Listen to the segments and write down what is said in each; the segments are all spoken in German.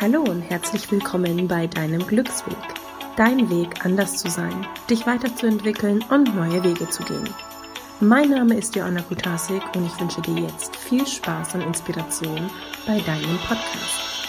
Hallo und herzlich willkommen bei deinem Glücksweg. Dein Weg, anders zu sein, dich weiterzuentwickeln und neue Wege zu gehen. Mein Name ist Joanna Kutasik und ich wünsche dir jetzt viel Spaß und Inspiration bei deinem Podcast.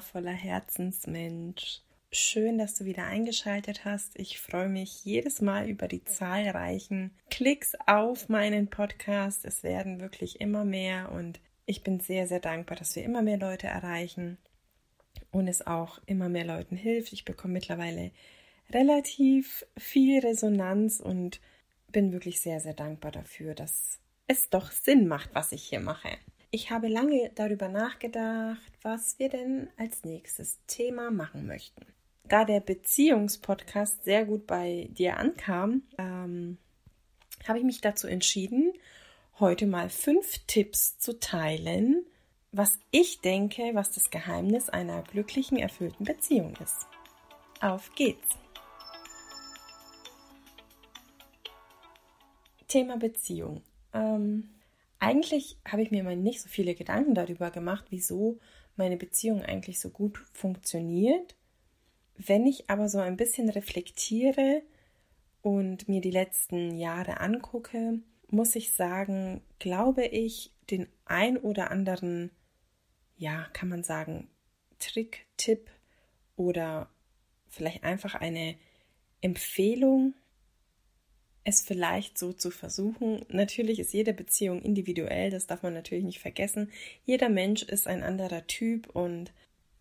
Wundervoller Herzensmensch. Schön, dass du wieder eingeschaltet hast. Ich freue mich jedes Mal über die zahlreichen Klicks auf meinen Podcast. Es werden wirklich immer mehr und ich bin sehr, sehr dankbar, dass wir immer mehr Leute erreichen und es auch immer mehr Leuten hilft. Ich bekomme mittlerweile relativ viel Resonanz und bin wirklich sehr, sehr dankbar dafür, dass es doch Sinn macht, was ich hier mache. Ich habe lange darüber nachgedacht, was wir denn als nächstes Thema machen möchten. Da der Beziehungspodcast sehr gut bei dir ankam, ähm, habe ich mich dazu entschieden, heute mal fünf Tipps zu teilen, was ich denke, was das Geheimnis einer glücklichen, erfüllten Beziehung ist. Auf geht's! Thema Beziehung. Ähm, eigentlich habe ich mir mal nicht so viele Gedanken darüber gemacht, wieso meine Beziehung eigentlich so gut funktioniert. Wenn ich aber so ein bisschen reflektiere und mir die letzten Jahre angucke, muss ich sagen, glaube ich, den ein oder anderen, ja, kann man sagen, Trick, Tipp oder vielleicht einfach eine Empfehlung es vielleicht so zu versuchen. Natürlich ist jede Beziehung individuell, das darf man natürlich nicht vergessen. Jeder Mensch ist ein anderer Typ und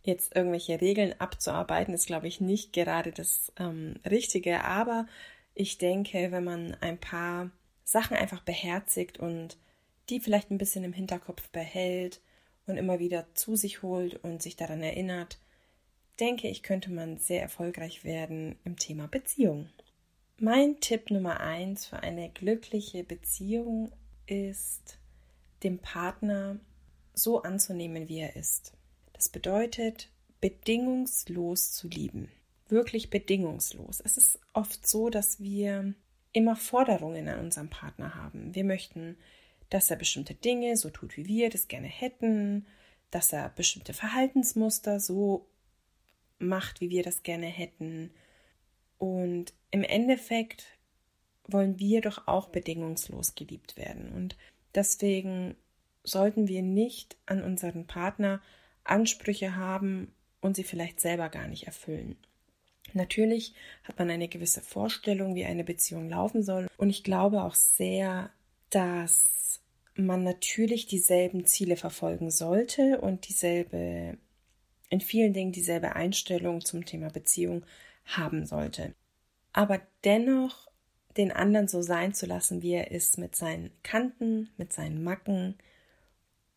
jetzt irgendwelche Regeln abzuarbeiten, ist, glaube ich, nicht gerade das ähm, Richtige. Aber ich denke, wenn man ein paar Sachen einfach beherzigt und die vielleicht ein bisschen im Hinterkopf behält und immer wieder zu sich holt und sich daran erinnert, denke ich, könnte man sehr erfolgreich werden im Thema Beziehung. Mein Tipp Nummer eins für eine glückliche Beziehung ist, den Partner so anzunehmen, wie er ist. Das bedeutet, bedingungslos zu lieben. Wirklich bedingungslos. Es ist oft so, dass wir immer Forderungen an unserem Partner haben. Wir möchten, dass er bestimmte Dinge so tut, wie wir das gerne hätten, dass er bestimmte Verhaltensmuster so macht, wie wir das gerne hätten und im Endeffekt wollen wir doch auch bedingungslos geliebt werden. Und deswegen sollten wir nicht an unseren Partner Ansprüche haben und sie vielleicht selber gar nicht erfüllen. Natürlich hat man eine gewisse Vorstellung, wie eine Beziehung laufen soll. Und ich glaube auch sehr, dass man natürlich dieselben Ziele verfolgen sollte und dieselbe, in vielen Dingen dieselbe Einstellung zum Thema Beziehung haben sollte. Aber dennoch den anderen so sein zu lassen, wie er ist, mit seinen Kanten, mit seinen Macken.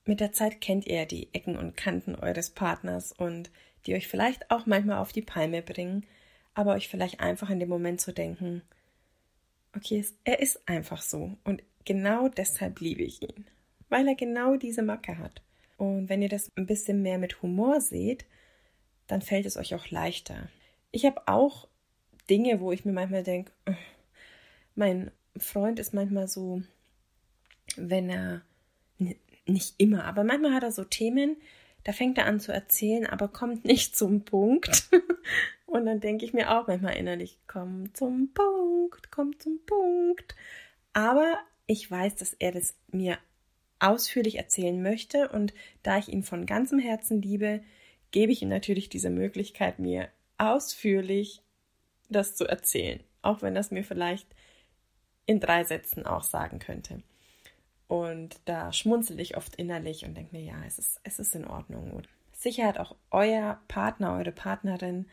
Mit der Zeit kennt ihr die Ecken und Kanten eures Partners und die euch vielleicht auch manchmal auf die Palme bringen, aber euch vielleicht einfach in dem Moment zu denken, okay, er ist einfach so und genau deshalb liebe ich ihn, weil er genau diese Macke hat. Und wenn ihr das ein bisschen mehr mit Humor seht, dann fällt es euch auch leichter. Ich habe auch Dinge, wo ich mir manchmal denke, äh, mein Freund ist manchmal so, wenn er, nicht immer, aber manchmal hat er so Themen, da fängt er an zu erzählen, aber kommt nicht zum Punkt. Und dann denke ich mir auch manchmal innerlich, komm zum Punkt, komm zum Punkt. Aber ich weiß, dass er das mir ausführlich erzählen möchte und da ich ihn von ganzem Herzen liebe, gebe ich ihm natürlich diese Möglichkeit, mir ausführlich das zu erzählen, auch wenn das mir vielleicht in drei Sätzen auch sagen könnte. Und da schmunzel ich oft innerlich und denke mir, ja, es ist, es ist in Ordnung. Und sicher hat auch euer Partner, eure Partnerin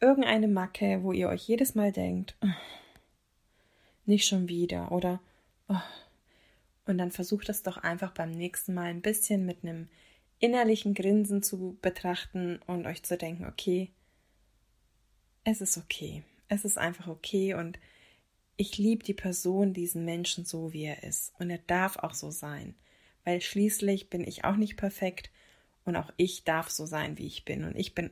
irgendeine Macke, wo ihr euch jedes Mal denkt, nicht schon wieder oder und dann versucht es doch einfach beim nächsten Mal ein bisschen mit einem innerlichen Grinsen zu betrachten und euch zu denken, okay, es ist okay. Es ist einfach okay und ich liebe die Person, diesen Menschen so, wie er ist. Und er darf auch so sein. Weil schließlich bin ich auch nicht perfekt und auch ich darf so sein, wie ich bin. Und ich bin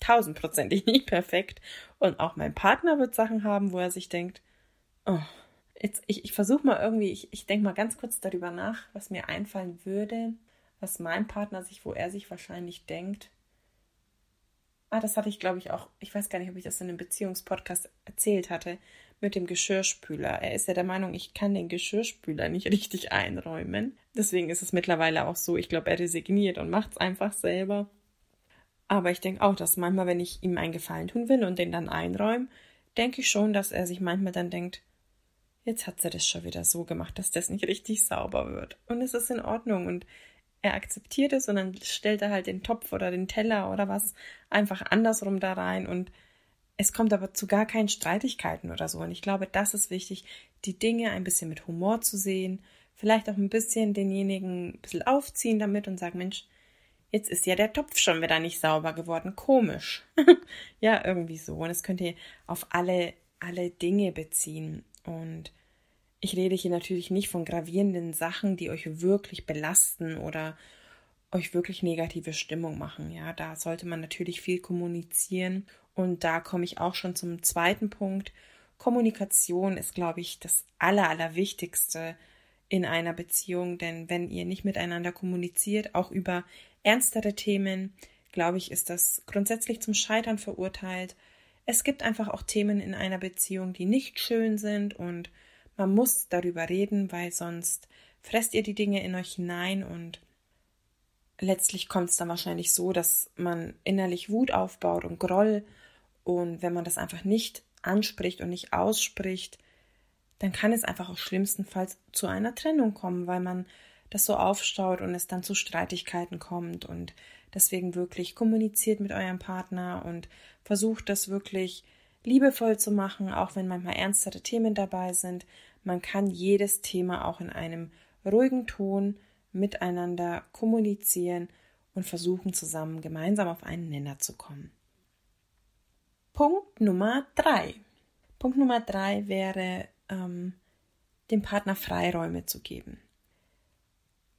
tausendprozentig nicht perfekt. Und auch mein Partner wird Sachen haben, wo er sich denkt, oh, jetzt, ich, ich versuche mal irgendwie, ich, ich denke mal ganz kurz darüber nach, was mir einfallen würde, was mein Partner sich, wo er sich wahrscheinlich denkt. Ah, das hatte ich, glaube ich, auch, ich weiß gar nicht, ob ich das in einem Beziehungspodcast erzählt hatte, mit dem Geschirrspüler. Er ist ja der Meinung, ich kann den Geschirrspüler nicht richtig einräumen. Deswegen ist es mittlerweile auch so, ich glaube, er resigniert und macht es einfach selber. Aber ich denke auch, dass manchmal, wenn ich ihm einen Gefallen tun will und den dann einräume, denke ich schon, dass er sich manchmal dann denkt, jetzt hat sie das schon wieder so gemacht, dass das nicht richtig sauber wird. Und es ist in Ordnung und er akzeptiert es und dann stellt er halt den Topf oder den Teller oder was einfach andersrum da rein und es kommt aber zu gar keinen Streitigkeiten oder so. Und ich glaube, das ist wichtig, die Dinge ein bisschen mit Humor zu sehen, vielleicht auch ein bisschen denjenigen ein bisschen aufziehen damit und sagen, Mensch, jetzt ist ja der Topf schon wieder nicht sauber geworden. Komisch. ja, irgendwie so. Und das könnt ihr auf alle, alle Dinge beziehen. Und ich rede hier natürlich nicht von gravierenden Sachen, die euch wirklich belasten oder euch wirklich negative Stimmung machen. Ja, da sollte man natürlich viel kommunizieren. Und da komme ich auch schon zum zweiten Punkt. Kommunikation ist, glaube ich, das Aller, Allerwichtigste in einer Beziehung, denn wenn ihr nicht miteinander kommuniziert, auch über ernstere Themen, glaube ich, ist das grundsätzlich zum Scheitern verurteilt. Es gibt einfach auch Themen in einer Beziehung, die nicht schön sind und man muss darüber reden, weil sonst fresst ihr die Dinge in euch hinein und letztlich kommt es dann wahrscheinlich so, dass man innerlich Wut aufbaut und Groll. Und wenn man das einfach nicht anspricht und nicht ausspricht, dann kann es einfach auch schlimmstenfalls zu einer Trennung kommen, weil man das so aufstaut und es dann zu Streitigkeiten kommt und deswegen wirklich kommuniziert mit eurem Partner und versucht das wirklich liebevoll zu machen, auch wenn manchmal ernstere Themen dabei sind. Man kann jedes Thema auch in einem ruhigen Ton miteinander kommunizieren und versuchen zusammen gemeinsam auf einen Nenner zu kommen. Punkt Nummer drei. Punkt Nummer drei wäre, ähm, dem Partner Freiräume zu geben.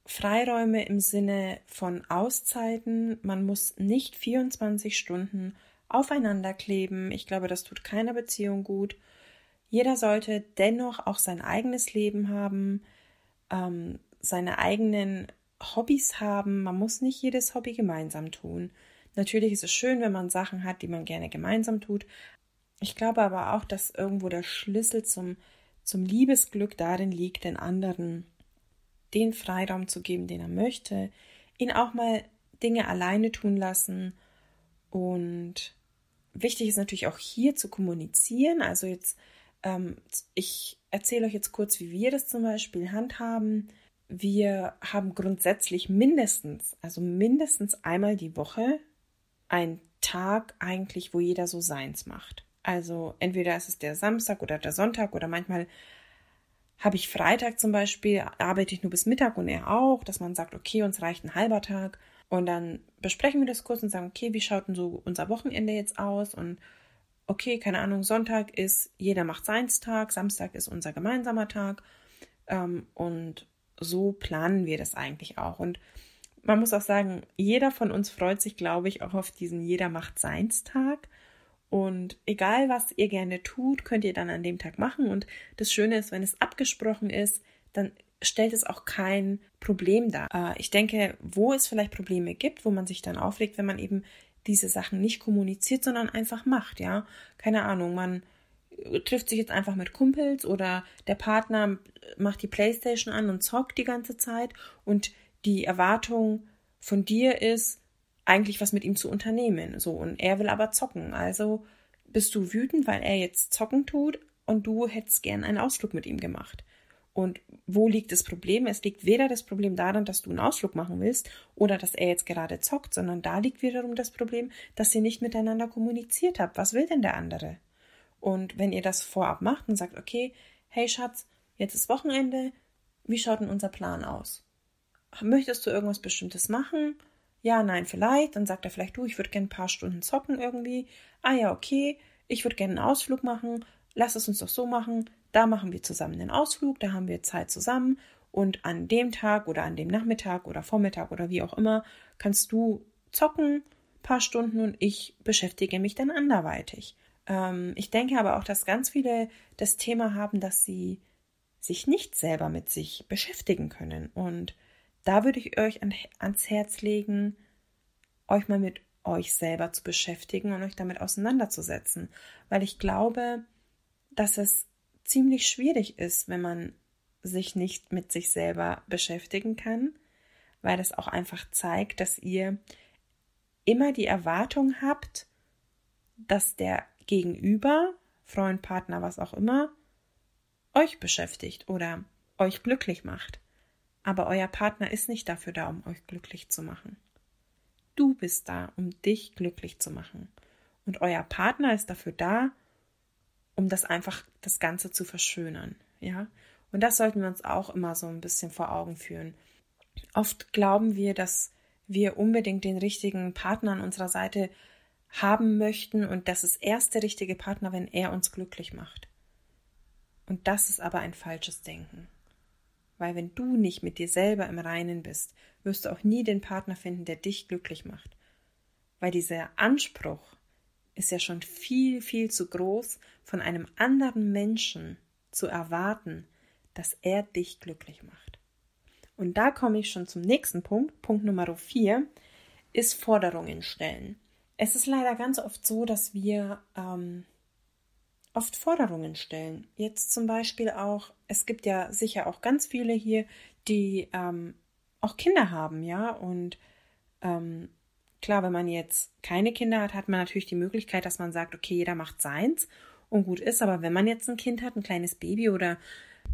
Freiräume im Sinne von Auszeiten. Man muss nicht 24 Stunden aufeinander kleben. Ich glaube, das tut keiner Beziehung gut. Jeder sollte dennoch auch sein eigenes Leben haben, ähm, seine eigenen Hobbys haben. Man muss nicht jedes Hobby gemeinsam tun. Natürlich ist es schön, wenn man Sachen hat, die man gerne gemeinsam tut. Ich glaube aber auch, dass irgendwo der Schlüssel zum, zum Liebesglück darin liegt, den anderen den Freiraum zu geben, den er möchte, ihn auch mal Dinge alleine tun lassen. Und wichtig ist natürlich auch hier zu kommunizieren. Also jetzt, ähm, ich erzähle euch jetzt kurz, wie wir das zum Beispiel handhaben. Wir haben grundsätzlich mindestens, also mindestens einmal die Woche einen Tag eigentlich, wo jeder so seins macht. Also entweder ist es der Samstag oder der Sonntag oder manchmal habe ich Freitag zum Beispiel, arbeite ich nur bis Mittag und er auch, dass man sagt, okay, uns reicht ein halber Tag. Und dann besprechen wir das kurz und sagen, okay, wie schaut denn so unser Wochenende jetzt aus? Und okay, keine Ahnung, Sonntag ist jeder macht seins Tag, Samstag ist unser gemeinsamer Tag. Ähm, und so planen wir das eigentlich auch. Und man muss auch sagen, jeder von uns freut sich, glaube ich, auch auf diesen Jeder macht seins Tag. Und egal, was ihr gerne tut, könnt ihr dann an dem Tag machen. Und das Schöne ist, wenn es abgesprochen ist, dann stellt es auch kein Problem dar. Äh, ich denke, wo es vielleicht Probleme gibt, wo man sich dann aufregt, wenn man eben diese Sachen nicht kommuniziert, sondern einfach macht, ja. Keine Ahnung, man trifft sich jetzt einfach mit Kumpels oder der Partner macht die Playstation an und zockt die ganze Zeit und die Erwartung von dir ist, eigentlich was mit ihm zu unternehmen. So, und er will aber zocken. Also bist du wütend, weil er jetzt zocken tut und du hättest gern einen Ausflug mit ihm gemacht. Und wo liegt das Problem? Es liegt weder das Problem daran, dass du einen Ausflug machen willst oder dass er jetzt gerade zockt, sondern da liegt wiederum das Problem, dass ihr nicht miteinander kommuniziert habt. Was will denn der andere? Und wenn ihr das vorab macht und sagt, okay, hey Schatz, jetzt ist Wochenende, wie schaut denn unser Plan aus? Möchtest du irgendwas Bestimmtes machen? Ja, nein, vielleicht. Dann sagt er vielleicht, du, ich würde gerne ein paar Stunden zocken irgendwie. Ah ja, okay, ich würde gerne einen Ausflug machen. Lass es uns doch so machen. Da machen wir zusammen den Ausflug, da haben wir Zeit zusammen. Und an dem Tag oder an dem Nachmittag oder Vormittag oder wie auch immer kannst du zocken. paar Stunden und ich beschäftige mich dann anderweitig. Ähm, ich denke aber auch, dass ganz viele das Thema haben, dass sie sich nicht selber mit sich beschäftigen können. Und da würde ich euch an, ans Herz legen, euch mal mit euch selber zu beschäftigen und euch damit auseinanderzusetzen. Weil ich glaube, dass es ziemlich schwierig ist, wenn man sich nicht mit sich selber beschäftigen kann, weil das auch einfach zeigt, dass ihr immer die Erwartung habt, dass der Gegenüber, Freund, Partner, was auch immer, euch beschäftigt oder euch glücklich macht. Aber euer Partner ist nicht dafür da, um euch glücklich zu machen. Du bist da, um dich glücklich zu machen. Und euer Partner ist dafür da, um das einfach das Ganze zu verschönern. Ja. Und das sollten wir uns auch immer so ein bisschen vor Augen führen. Oft glauben wir, dass wir unbedingt den richtigen Partner an unserer Seite haben möchten und das ist erst der richtige Partner, wenn er uns glücklich macht. Und das ist aber ein falsches Denken. Weil wenn du nicht mit dir selber im Reinen bist, wirst du auch nie den Partner finden, der dich glücklich macht. Weil dieser Anspruch ist ja schon viel, viel zu groß, von einem anderen Menschen zu erwarten, dass er dich glücklich macht. Und da komme ich schon zum nächsten Punkt. Punkt Nummer vier ist Forderungen stellen. Es ist leider ganz oft so, dass wir ähm, oft Forderungen stellen. Jetzt zum Beispiel auch, es gibt ja sicher auch ganz viele hier, die ähm, auch Kinder haben, ja, und ähm, klar, wenn man jetzt keine Kinder hat, hat man natürlich die Möglichkeit, dass man sagt, okay, jeder macht seins und gut ist, aber wenn man jetzt ein Kind hat, ein kleines Baby oder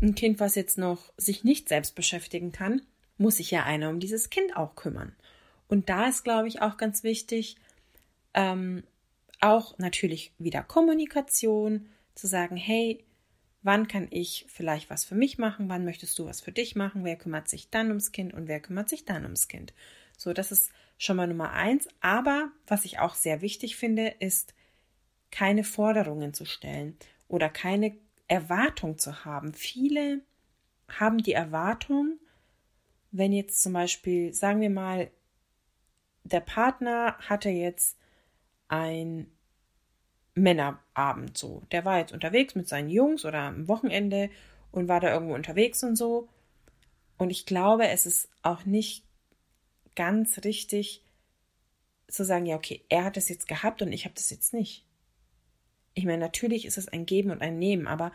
ein Kind, was jetzt noch sich nicht selbst beschäftigen kann, muss sich ja einer um dieses Kind auch kümmern. Und da ist, glaube ich, auch ganz wichtig, ähm, auch natürlich wieder Kommunikation, zu sagen, hey, wann kann ich vielleicht was für mich machen, wann möchtest du was für dich machen, wer kümmert sich dann ums Kind und wer kümmert sich dann ums Kind. So, das ist schon mal Nummer eins. Aber was ich auch sehr wichtig finde, ist, keine Forderungen zu stellen oder keine Erwartung zu haben. Viele haben die Erwartung, wenn jetzt zum Beispiel, sagen wir mal, der Partner hatte jetzt ein Männerabend so. Der war jetzt unterwegs mit seinen Jungs oder am Wochenende und war da irgendwo unterwegs und so. Und ich glaube, es ist auch nicht ganz richtig zu sagen, ja, okay, er hat es jetzt gehabt und ich habe das jetzt nicht. Ich meine, natürlich ist es ein Geben und ein Nehmen, aber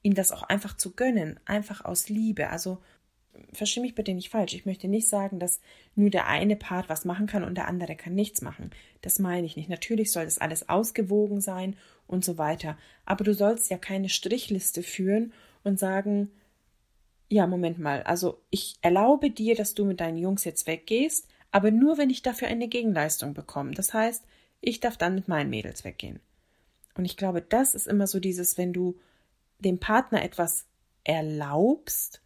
ihm das auch einfach zu gönnen, einfach aus Liebe. Also verstehe mich bitte nicht falsch. Ich möchte nicht sagen, dass nur der eine Part was machen kann und der andere kann nichts machen. Das meine ich nicht. Natürlich soll das alles ausgewogen sein und so weiter. Aber du sollst ja keine Strichliste führen und sagen, ja, Moment mal, also ich erlaube dir, dass du mit deinen Jungs jetzt weggehst, aber nur wenn ich dafür eine Gegenleistung bekomme. Das heißt, ich darf dann mit meinen Mädels weggehen. Und ich glaube, das ist immer so dieses, wenn du dem Partner etwas erlaubst,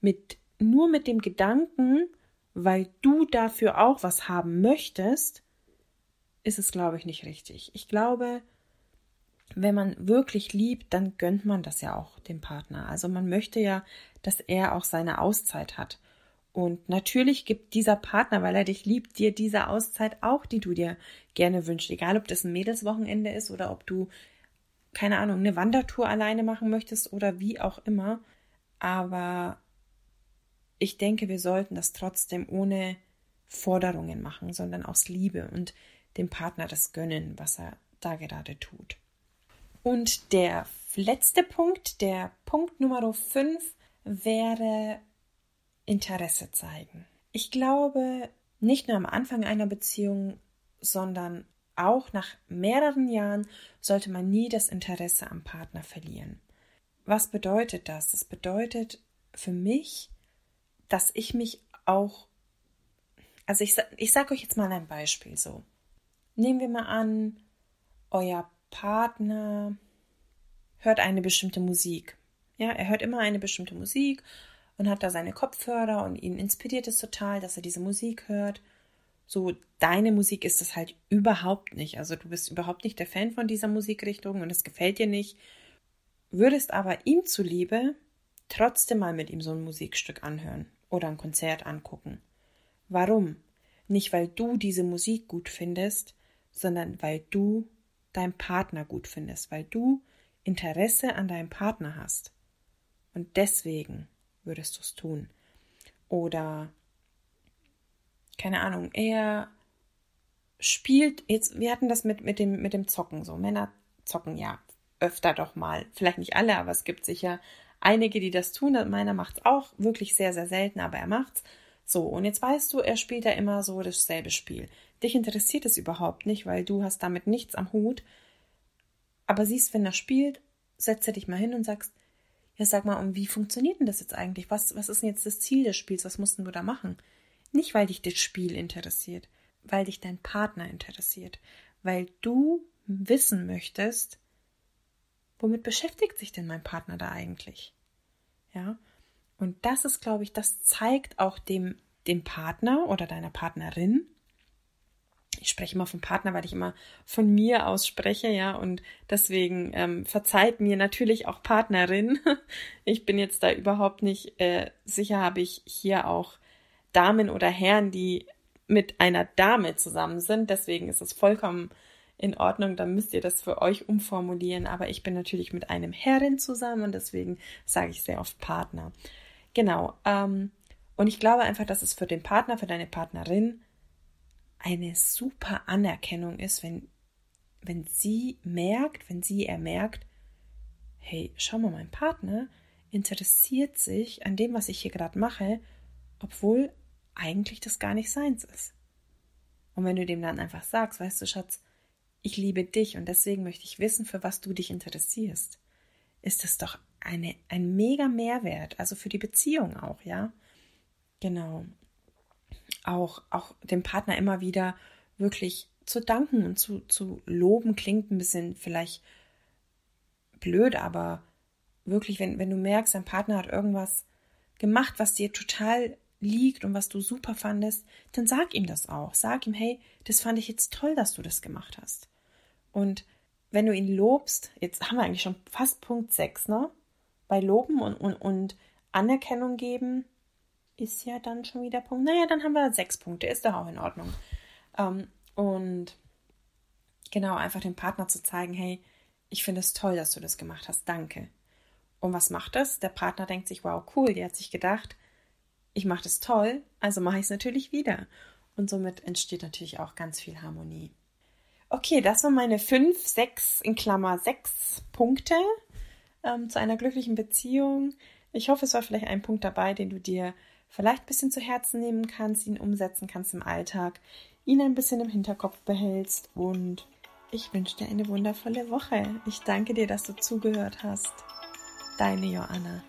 mit nur mit dem Gedanken, weil du dafür auch was haben möchtest, ist es, glaube ich, nicht richtig. Ich glaube, wenn man wirklich liebt, dann gönnt man das ja auch dem Partner. Also man möchte ja, dass er auch seine Auszeit hat. Und natürlich gibt dieser Partner, weil er dich liebt, dir diese Auszeit auch, die du dir gerne wünschst. Egal, ob das ein Mädelswochenende ist oder ob du, keine Ahnung, eine Wandertour alleine machen möchtest oder wie auch immer. Aber ich denke, wir sollten das trotzdem ohne Forderungen machen, sondern aus Liebe und dem Partner das gönnen, was er da gerade tut. Und der letzte Punkt, der Punkt Nummer 5, wäre Interesse zeigen. Ich glaube, nicht nur am Anfang einer Beziehung, sondern auch nach mehreren Jahren sollte man nie das Interesse am Partner verlieren. Was bedeutet das? Das bedeutet für mich, dass ich mich auch, also ich, ich sage euch jetzt mal ein Beispiel so. Nehmen wir mal an, euer Partner hört eine bestimmte Musik. Ja, er hört immer eine bestimmte Musik und hat da seine Kopfhörer und ihn inspiriert es total, dass er diese Musik hört. So, deine Musik ist es halt überhaupt nicht. Also du bist überhaupt nicht der Fan von dieser Musikrichtung und es gefällt dir nicht. Würdest aber ihm zuliebe trotzdem mal mit ihm so ein Musikstück anhören oder ein Konzert angucken. Warum? Nicht, weil du diese Musik gut findest, sondern weil du deinen Partner gut findest, weil du Interesse an deinem Partner hast. Und deswegen würdest du es tun. Oder, keine Ahnung, er spielt, jetzt, wir hatten das mit, mit, dem, mit dem Zocken so. Männer zocken ja öfter doch mal. Vielleicht nicht alle, aber es gibt sicher einige, die das tun. Meiner macht es auch wirklich sehr, sehr selten, aber er macht's. So, und jetzt weißt du, er spielt ja immer so dasselbe Spiel. Dich interessiert es überhaupt nicht, weil du hast damit nichts am Hut. Aber siehst, wenn er spielt, setzt er dich mal hin und sagst, ja, sag mal, und wie funktioniert denn das jetzt eigentlich? Was, was ist denn jetzt das Ziel des Spiels? Was mussten du da machen? Nicht, weil dich das Spiel interessiert, weil dich dein Partner interessiert, weil du wissen möchtest, womit beschäftigt sich denn mein Partner da eigentlich? Ja, und das ist, glaube ich, das zeigt auch dem, dem Partner oder deiner Partnerin, ich spreche immer vom Partner, weil ich immer von mir aus spreche, ja, und deswegen ähm, verzeiht mir natürlich auch Partnerin. Ich bin jetzt da überhaupt nicht äh, sicher, habe ich hier auch Damen oder Herren, die mit einer Dame zusammen sind. Deswegen ist es vollkommen in Ordnung, dann müsst ihr das für euch umformulieren. Aber ich bin natürlich mit einem Herrin zusammen und deswegen sage ich sehr oft Partner. Genau. Ähm, und ich glaube einfach, dass es für den Partner, für deine Partnerin eine super Anerkennung ist, wenn, wenn sie merkt, wenn sie er merkt, hey, schau mal, mein Partner interessiert sich an dem, was ich hier gerade mache, obwohl eigentlich das gar nicht seins ist. Und wenn du dem dann einfach sagst, weißt du, Schatz, ich liebe dich und deswegen möchte ich wissen, für was du dich interessierst, ist das doch eine, ein mega Mehrwert, also für die Beziehung auch, ja. Genau. Auch, auch dem Partner immer wieder wirklich zu danken und zu, zu loben, klingt ein bisschen vielleicht blöd, aber wirklich, wenn, wenn du merkst, dein Partner hat irgendwas gemacht, was dir total liegt und was du super fandest, dann sag ihm das auch. Sag ihm, hey, das fand ich jetzt toll, dass du das gemacht hast. Und wenn du ihn lobst, jetzt haben wir eigentlich schon fast Punkt 6, ne? Bei Loben und, und, und Anerkennung geben ist ja dann schon wieder Punkt. Naja, dann haben wir sechs Punkte, ist doch auch in Ordnung. Ähm, und genau, einfach dem Partner zu zeigen, hey, ich finde es toll, dass du das gemacht hast, danke. Und was macht das? Der Partner denkt sich, wow, cool, der hat sich gedacht, ich mache das toll, also mache ich es natürlich wieder. Und somit entsteht natürlich auch ganz viel Harmonie. Okay, das waren meine fünf, sechs, in Klammer sechs Punkte ähm, zu einer glücklichen Beziehung. Ich hoffe, es war vielleicht ein Punkt dabei, den du dir vielleicht ein bisschen zu Herzen nehmen kannst, ihn umsetzen kannst im Alltag, ihn ein bisschen im Hinterkopf behältst und ich wünsche dir eine wundervolle Woche. Ich danke dir, dass du zugehört hast. Deine Joanna.